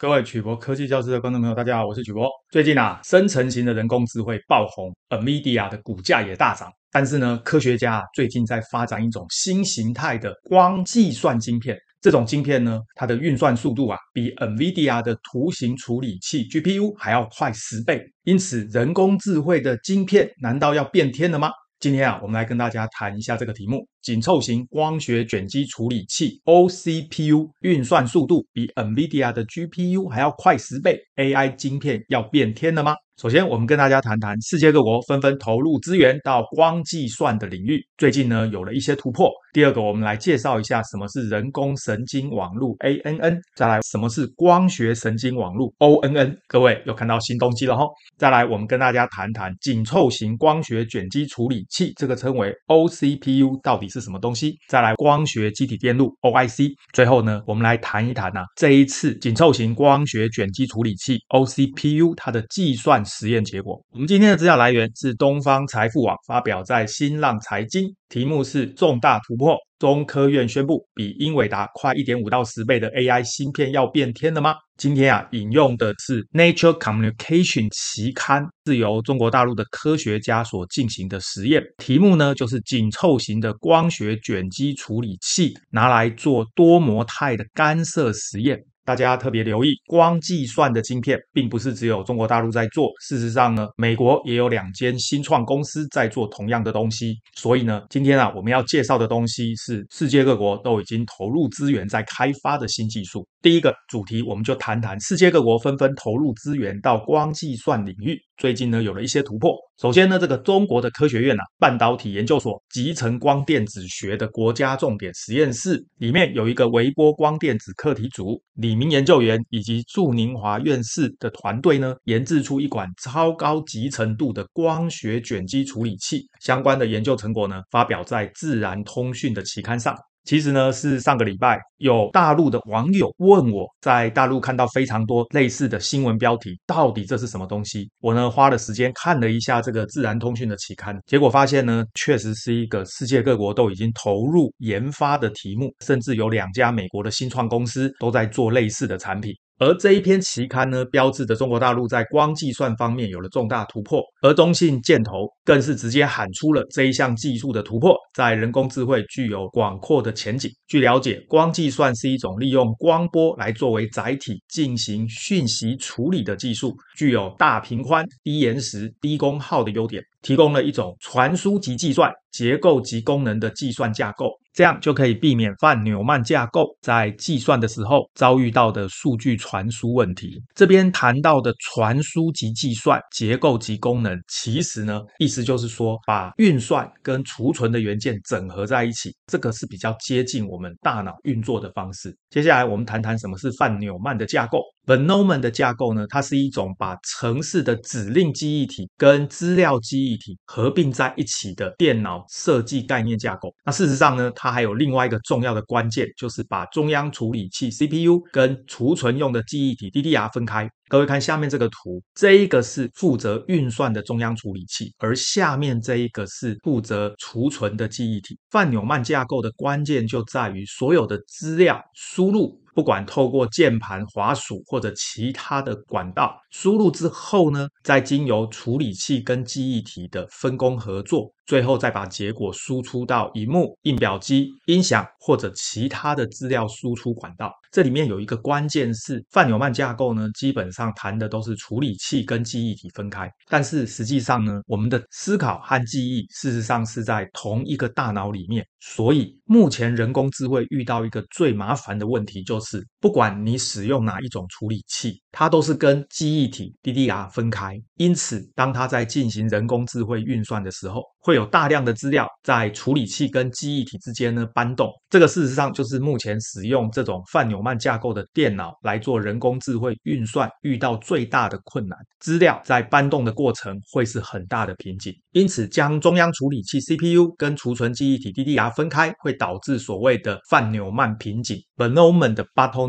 各位曲博科技教室的观众朋友，大家好，我是曲博。最近啊，生成型的人工智慧爆红，NVIDIA 的股价也大涨。但是呢，科学家最近在发展一种新形态的光计算晶片。这种晶片呢，它的运算速度啊，比 NVIDIA 的图形处理器 GPU 还要快十倍。因此，人工智慧的晶片难道要变天了吗？今天啊，我们来跟大家谈一下这个题目。紧凑型光学卷积处理器 OCPU 运算速度比 NVIDIA 的 GPU 还要快十倍，AI 晶片要变天了吗？首先，我们跟大家谈谈世界各国纷纷投入资源到光计算的领域，最近呢有了一些突破。第二个，我们来介绍一下什么是人工神经网络 ANN，再来什么是光学神经网络 ONN。各位又看到新东西了哈？再来，我们跟大家谈谈紧凑型光学卷积处理器，这个称为 OCPU 到底是什么东西？再来，光学基体电路 OIC。最后呢，我们来谈一谈呐、啊，这一次紧凑型光学卷积处理器 OCPU 它的计算实验结果。我们今天的资料来源是东方财富网发表在新浪财经，题目是重大突破，中科院宣布比英伟达快一点五到十倍的 AI 芯片要变天了吗？今天啊，引用的是 Nature Communication 期刊，是由中国大陆的科学家所进行的实验。题目呢，就是紧凑型的光学卷积处理器拿来做多模态的干涉实验。大家特别留意，光计算的晶片并不是只有中国大陆在做。事实上呢，美国也有两间新创公司在做同样的东西。所以呢，今天啊，我们要介绍的东西是世界各国都已经投入资源在开发的新技术。第一个主题，我们就谈谈世界各国纷纷投入资源到光计算领域。最近呢，有了一些突破。首先呢，这个中国的科学院呐、啊，半导体研究所集成光电子学的国家重点实验室里面有一个微波光电子课题组，李明研究员以及祝宁华院士的团队呢，研制出一款超高集成度的光学卷积处理器。相关的研究成果呢，发表在《自然通讯》的期刊上。其实呢，是上个礼拜有大陆的网友问我，在大陆看到非常多类似的新闻标题，到底这是什么东西？我呢花了时间看了一下这个《自然通讯》的期刊，结果发现呢，确实是一个世界各国都已经投入研发的题目，甚至有两家美国的新创公司都在做类似的产品。而这一篇期刊呢，标志着中国大陆在光计算方面有了重大突破，而中信建投更是直接喊出了这一项技术的突破，在人工智慧具有广阔的前景。据了解，光计算是一种利用光波来作为载体进行讯息处理的技术，具有大频宽、低延时、低功耗的优点，提供了一种传输及计算、结构及功能的计算架构。这样就可以避免范纽曼架构在计算的时候遭遇到的数据传输问题。这边谈到的传输及计算、结构及功能，其实呢，意思就是说把运算跟储存的元件整合在一起，这个是比较接近我们大脑运作的方式。接下来我们谈谈什么是范纽曼的架构。Von Neumann 的架构呢，它是一种把城市的指令记忆体跟资料记忆体合并在一起的电脑设计概念架构。那事实上呢，它还有另外一个重要的关键，就是把中央处理器 CPU 跟储存用的记忆体 DDR 分开。各位看下面这个图，这一个是负责运算的中央处理器，而下面这一个是负责储存的记忆体。范纽曼架构的关键就在于所有的资料输入。不管透过键盘、滑鼠或者其他的管道输入之后呢，再经由处理器跟记忆体的分工合作，最后再把结果输出到萤幕、印表机、音响或者其他的资料输出管道。这里面有一个关键是范纽曼架构呢，基本上谈的都是处理器跟记忆体分开，但是实际上呢，我们的思考和记忆事实上是在同一个大脑里面。所以目前人工智慧遇到一个最麻烦的问题，就是不管你使用哪一种处理器，它都是跟记忆体 DDR 分开。因此，当它在进行人工智慧运算的时候，会有大量的资料在处理器跟记忆体之间呢搬动。这个事实上就是目前使用这种范纽曼架构的电脑来做人工智慧运算遇到最大的困难。资料在搬动的过程会是很大的瓶颈。因此，将中央处理器 CPU 跟储存记忆体 DDR 分开会导致所谓的范纽曼瓶颈 von Neumann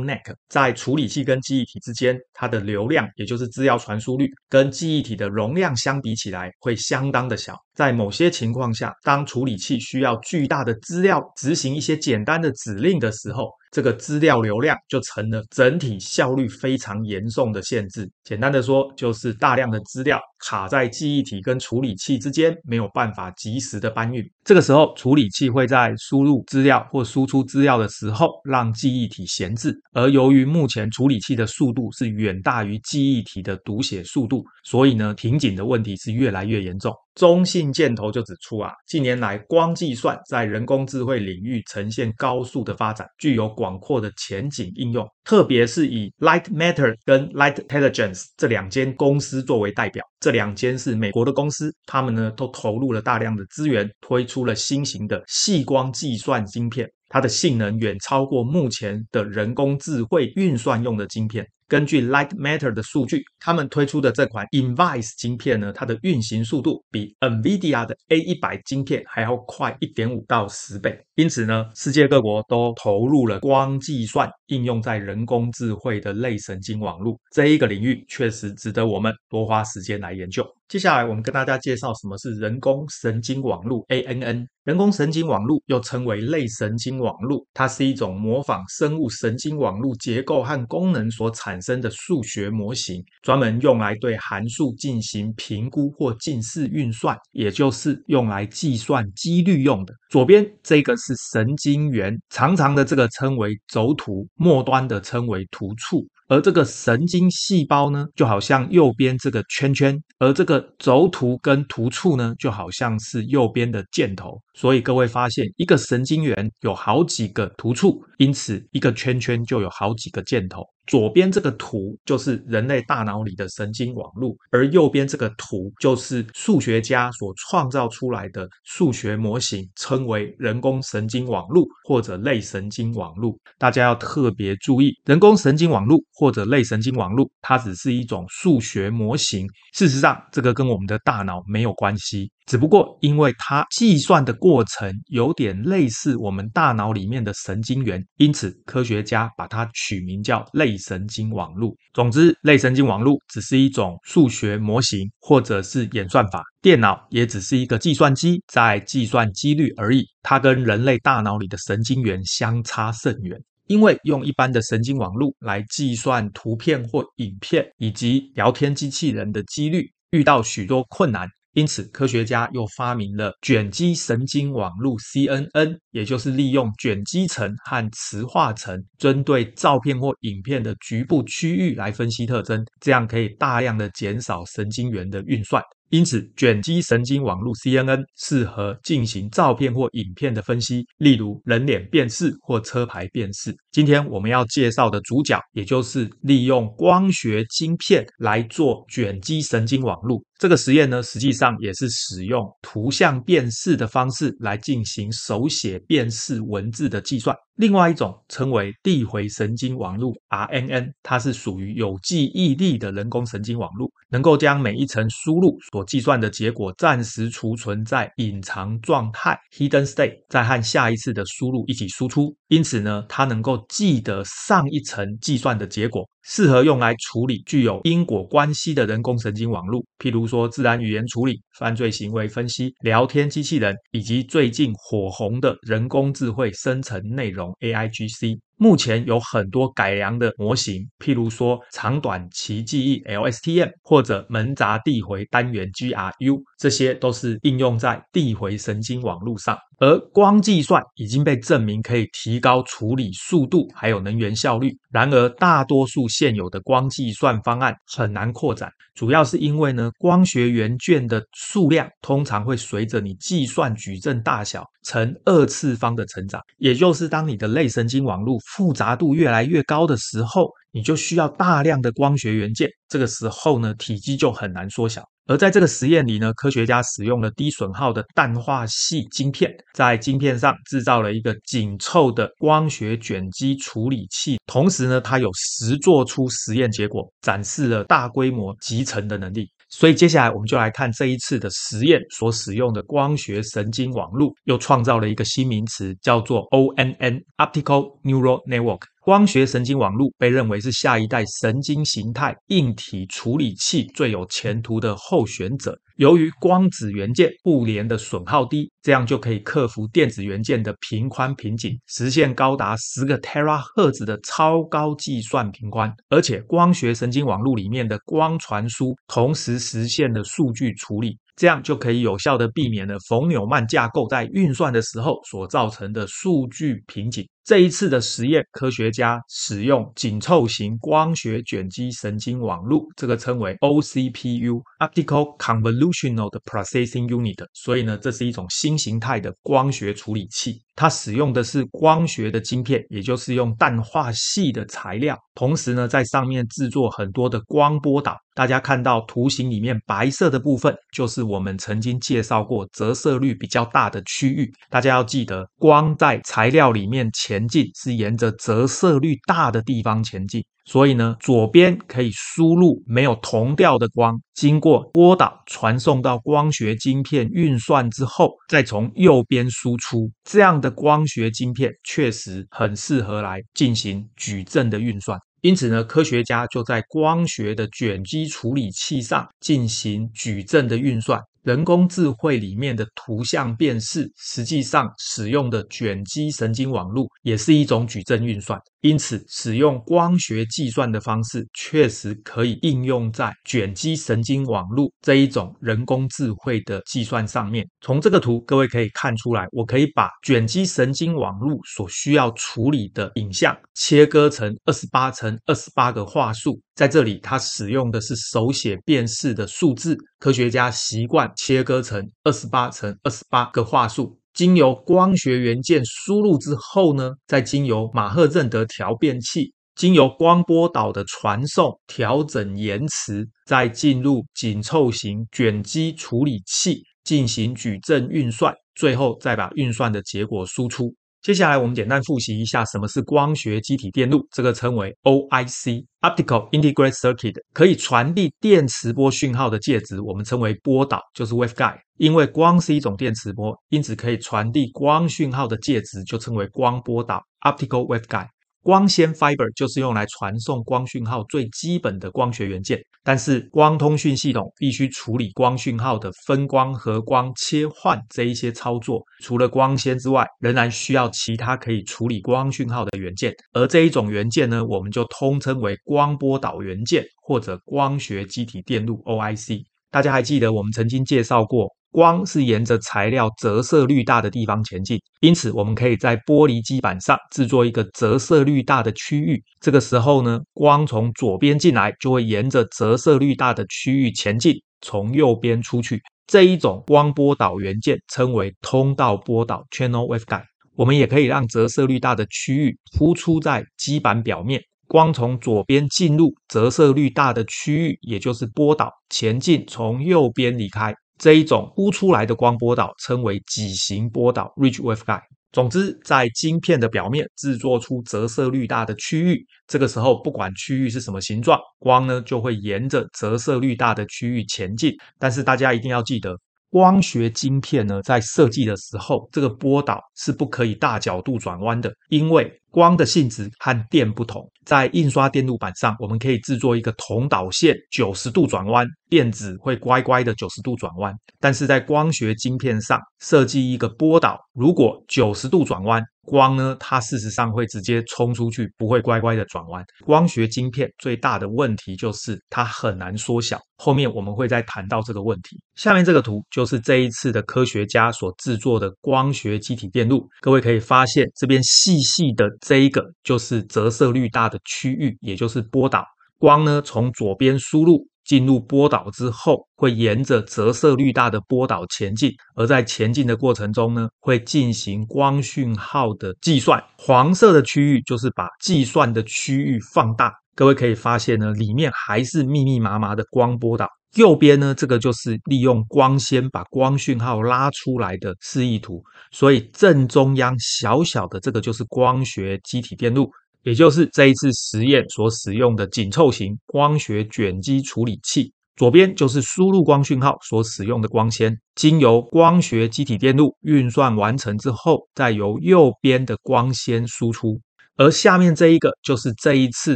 bottleneck，在处理器跟记忆体之间，它的流量，也就是资料传输率，跟记忆体的容量相比起来会相当的小。在某些情况下，当处理器需要巨大的资料执行一些简单的指令的时候，这个资料流量就成了整体效率非常严重的限制。简单的说，就是大量的资料卡在记忆体跟处理器之间，没有办法及时的搬运。这个时候，处理器会在输入资料或输出资料的时候，让记忆体闲置。而由于目前处理器的速度是远大于记忆体的读写速度，所以呢，瓶颈的问题是越来越严重。中信建投就指出啊，近年来光计算在人工智慧领域呈现高速的发展，具有广阔的前景应用。特别是以 Lightmatter 跟 Lightelligence 这两间公司作为代表，这两间是美国的公司，他们呢都投入了大量的资源，推出了新型的细光计算晶片，它的性能远超过目前的人工智慧运算用的晶片。根据 Lightmatter 的数据，他们推出的这款 Invice 晶片呢，它的运行速度比 NVIDIA 的 A100 晶片还要快一点五到十倍。因此呢，世界各国都投入了光计算应用在人工智慧的类神经网络这一个领域，确实值得我们多花时间来研究。接下来，我们跟大家介绍什么是人工神经网络 （ANN）。人工神经网络又称为类神经网络，它是一种模仿生物神经网络结构和功能所产生的数学模型，专门用来对函数进行评估或近似运算，也就是用来计算几率用的。左边这个是神经元，长长的这个称为轴突，末端的称为突触。而这个神经细胞呢，就好像右边这个圈圈，而这个轴突跟突触呢，就好像是右边的箭头。所以各位发现，一个神经元有好几个突触，因此一个圈圈就有好几个箭头。左边这个图就是人类大脑里的神经网络，而右边这个图就是数学家所创造出来的数学模型，称为人工神经网络或者类神经网络。大家要特别注意，人工神经网络或者类神经网络，它只是一种数学模型。事实上，这个跟我们的大脑没有关系。只不过，因为它计算的过程有点类似我们大脑里面的神经元，因此科学家把它取名叫类神经网络。总之，类神经网络只是一种数学模型或者是演算法，电脑也只是一个计算机在计算几率而已。它跟人类大脑里的神经元相差甚远，因为用一般的神经网络来计算图片或影片以及聊天机器人的几率，遇到许多困难。因此，科学家又发明了卷积神经网络 （CNN），也就是利用卷积层和磁化层，针对照片或影片的局部区域来分析特征，这样可以大量的减少神经元的运算。因此，卷积神经网络 CNN 适合进行照片或影片的分析，例如人脸辨识或车牌辨识。今天我们要介绍的主角，也就是利用光学晶片来做卷积神经网络。这个实验呢，实际上也是使用图像辨识的方式来进行手写辨识文字的计算。另外一种称为递回神经网络 RNN，它是属于有记忆力的人工神经网络，能够将每一层输入所计算的结果暂时储存在隐藏状态 （hidden state），再和下一次的输入一起输出。因此呢，它能够记得上一层计算的结果。适合用来处理具有因果关系的人工神经网络，譬如说自然语言处理、犯罪行为分析、聊天机器人，以及最近火红的人工智慧生成内容 AIGC。目前有很多改良的模型，譬如说长短期记忆 LSTM 或者门闸递回单元 GRU，这些都是应用在递回神经网络上。而光计算已经被证明可以提高处理速度，还有能源效率。然而，大多数现有的光计算方案很难扩展，主要是因为呢，光学元件的数量通常会随着你计算矩阵大小呈二次方的成长。也就是当你的类神经网络复杂度越来越高的时候，你就需要大量的光学元件。这个时候呢，体积就很难缩小。而在这个实验里呢，科学家使用了低损耗的氮化矽晶片，在晶片上制造了一个紧凑的光学卷积处理器。同时呢，它有实做出实验结果，展示了大规模集成的能力。所以接下来我们就来看这一次的实验所使用的光学神经网络，又创造了一个新名词，叫做 ONN（Optical Neural Network）。光学神经网络被认为是下一代神经形态硬体处理器最有前途的候选者。由于光子元件互联的损耗低，这样就可以克服电子元件的频宽瓶颈，实现高达十个 Terahertz 的超高计算频宽。而且，光学神经网络里面的光传输同时实现了数据处理。这样就可以有效地避免了冯纽曼架构在运算的时候所造成的数据瓶颈。这一次的实验，科学家使用紧凑型光学卷积神经网络，这个称为 OCPU（Optical Convolutional Processing Unit）。所以呢，这是一种新形态的光学处理器。它使用的是光学的晶片，也就是用氮化矽的材料，同时呢，在上面制作很多的光波导。大家看到图形里面白色的部分，就是我们曾经介绍过折射率比较大的区域。大家要记得，光在材料里面前前进是沿着折射率大的地方前进。所以呢，左边可以输入没有同调的光，经过波导传送到光学晶片运算之后，再从右边输出。这样的光学晶片确实很适合来进行矩阵的运算。因此呢，科学家就在光学的卷积处理器上进行矩阵的运算。人工智慧里面的图像辨识，实际上使用的卷积神经网络也是一种矩阵运算。因此，使用光学计算的方式，确实可以应用在卷积神经网络这一种人工智慧的计算上面。从这个图，各位可以看出来，我可以把卷积神经网络所需要处理的影像切割成二十八乘二十八个画素。在这里，它使用的是手写辨识的数字，科学家习惯切割成二十八乘二十八个画素。经由光学元件输入之后呢，再经由马赫认德调变器，经由光波导的传送调整延迟，再进入紧凑型卷积处理器进行矩阵运算，最后再把运算的结果输出。接下来我们简单复习一下什么是光学机体电路，这个称为 OIC（Optical Integrated Circuit），可以传递电磁波讯号的介质，我们称为波导，就是 waveguide。因为光是一种电磁波，因此可以传递光讯号的介质就称为光波导 （Optical Waveguide）。光纤 fiber 就是用来传送光讯号最基本的光学元件，但是光通讯系统必须处理光讯号的分光、和光、切换这一些操作，除了光纤之外，仍然需要其他可以处理光讯号的元件，而这一种元件呢，我们就通称为光波导元件或者光学机体电路 （OIC）。大家还记得我们曾经介绍过，光是沿着材料折射率大的地方前进，因此我们可以在玻璃基板上制作一个折射率大的区域。这个时候呢，光从左边进来，就会沿着折射率大的区域前进，从右边出去。这一种光波导元件称为通道波导 （Channel Waveguide）。我们也可以让折射率大的区域突出在基板表面。光从左边进入折射率大的区域，也就是波导前进，从右边离开。这一种呼出来的光波导称为畸形波导 （Ridge Waveguide）。总之，在晶片的表面制作出折射率大的区域，这个时候不管区域是什么形状，光呢就会沿着折射率大的区域前进。但是大家一定要记得，光学晶片呢在设计的时候，这个波导是不可以大角度转弯的，因为光的性质和电不同。在印刷电路板上，我们可以制作一个铜导线九十度转弯，电子会乖乖的九十度转弯。但是在光学晶片上设计一个波导，如果九十度转弯，光呢，它事实上会直接冲出去，不会乖乖的转弯。光学晶片最大的问题就是它很难缩小，后面我们会再谈到这个问题。下面这个图就是这一次的科学家所制作的光学机体电路，各位可以发现这边细细的这一个就是折射率大的区域，也就是波导。光呢从左边输入。进入波导之后，会沿着折射率大的波导前进，而在前进的过程中呢，会进行光讯号的计算。黄色的区域就是把计算的区域放大。各位可以发现呢，里面还是密密麻麻的光波导。右边呢，这个就是利用光纤把光讯号拉出来的示意图。所以正中央小小的这个就是光学机体电路。也就是这一次实验所使用的紧凑型光学卷积处理器，左边就是输入光讯号所使用的光纤，经由光学机体电路运算完成之后，再由右边的光纤输出。而下面这一个就是这一次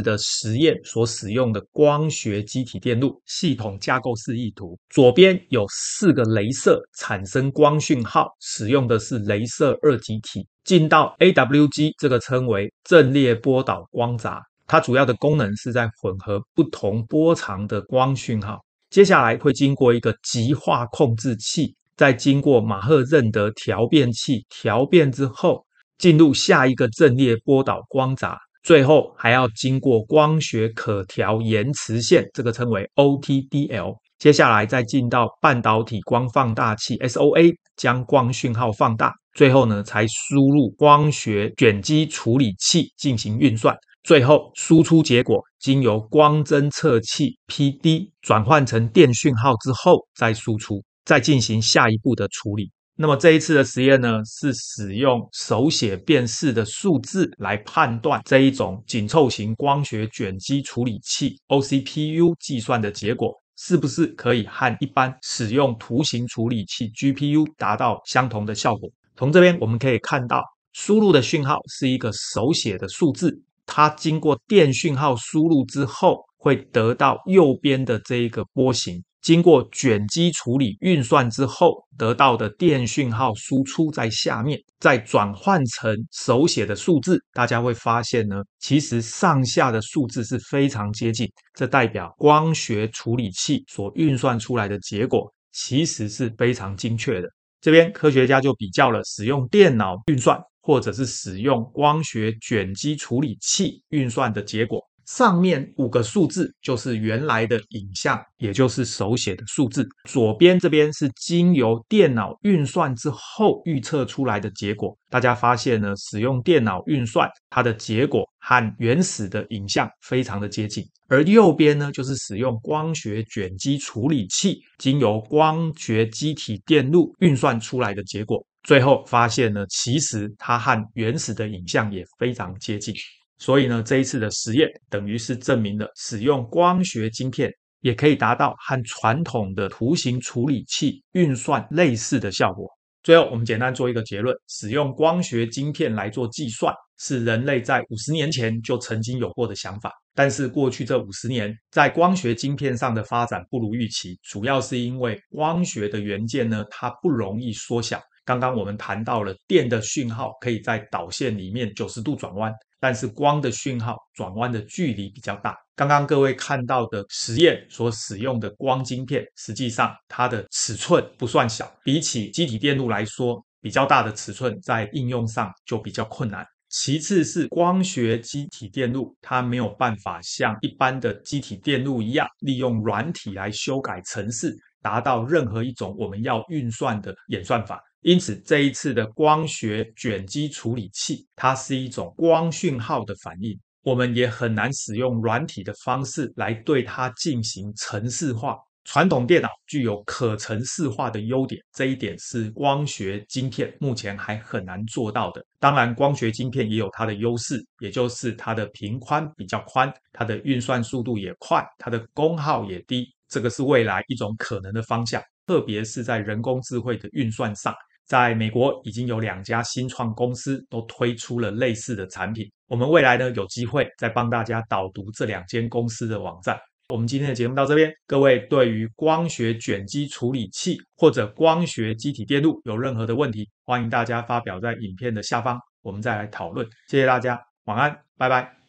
的实验所使用的光学机体电路系统架构示意图。左边有四个镭射产生光讯号，使用的是镭射二极体，进到 AWG 这个称为阵列波导光闸，它主要的功能是在混合不同波长的光讯号。接下来会经过一个极化控制器，再经过马赫认德调变器调变之后。进入下一个阵列波导光闸，最后还要经过光学可调延迟线，这个称为 OTDL。接下来再进到半导体光放大器 SOA，将光讯号放大，最后呢才输入光学卷积处理器进行运算，最后输出结果经由光侦测器 PD 转换成电讯号之后再输出，再进行下一步的处理。那么这一次的实验呢，是使用手写辨识的数字来判断这一种紧凑型光学卷积处理器 OCPU 计算的结果是不是可以和一般使用图形处理器 GPU 达到相同的效果。从这边我们可以看到，输入的讯号是一个手写的数字，它经过电讯号输入之后，会得到右边的这一个波形。经过卷积处理运算之后得到的电讯号输出在下面，再转换成手写的数字，大家会发现呢，其实上下的数字是非常接近，这代表光学处理器所运算出来的结果其实是非常精确的。这边科学家就比较了使用电脑运算或者是使用光学卷积处理器运算的结果。上面五个数字就是原来的影像，也就是手写的数字。左边这边是经由电脑运算之后预测出来的结果。大家发现呢，使用电脑运算，它的结果和原始的影像非常的接近。而右边呢，就是使用光学卷积处理器，经由光学机体电路运算出来的结果。最后发现呢，其实它和原始的影像也非常接近。所以呢，这一次的实验等于是证明了使用光学晶片也可以达到和传统的图形处理器运算类似的效果。最后，我们简单做一个结论：使用光学晶片来做计算，是人类在五十年前就曾经有过的想法。但是过去这五十年，在光学晶片上的发展不如预期，主要是因为光学的元件呢，它不容易缩小。刚刚我们谈到了电的讯号可以在导线里面九十度转弯。但是光的讯号转弯的距离比较大。刚刚各位看到的实验所使用的光晶片，实际上它的尺寸不算小，比起机体电路来说，比较大的尺寸在应用上就比较困难。其次是光学机体电路，它没有办法像一般的机体电路一样，利用软体来修改程式，达到任何一种我们要运算的演算法。因此，这一次的光学卷积处理器，它是一种光讯号的反应，我们也很难使用软体的方式来对它进行程式化。传统电脑具有可程式化的优点，这一点是光学晶片目前还很难做到的。当然，光学晶片也有它的优势，也就是它的频宽比较宽，它的运算速度也快，它的功耗也低。这个是未来一种可能的方向，特别是在人工智慧的运算上。在美国已经有两家新创公司都推出了类似的产品。我们未来呢，有机会再帮大家导读这两间公司的网站。我们今天的节目到这边，各位对于光学卷积处理器或者光学机体电路有任何的问题，欢迎大家发表在影片的下方，我们再来讨论。谢谢大家，晚安，拜拜。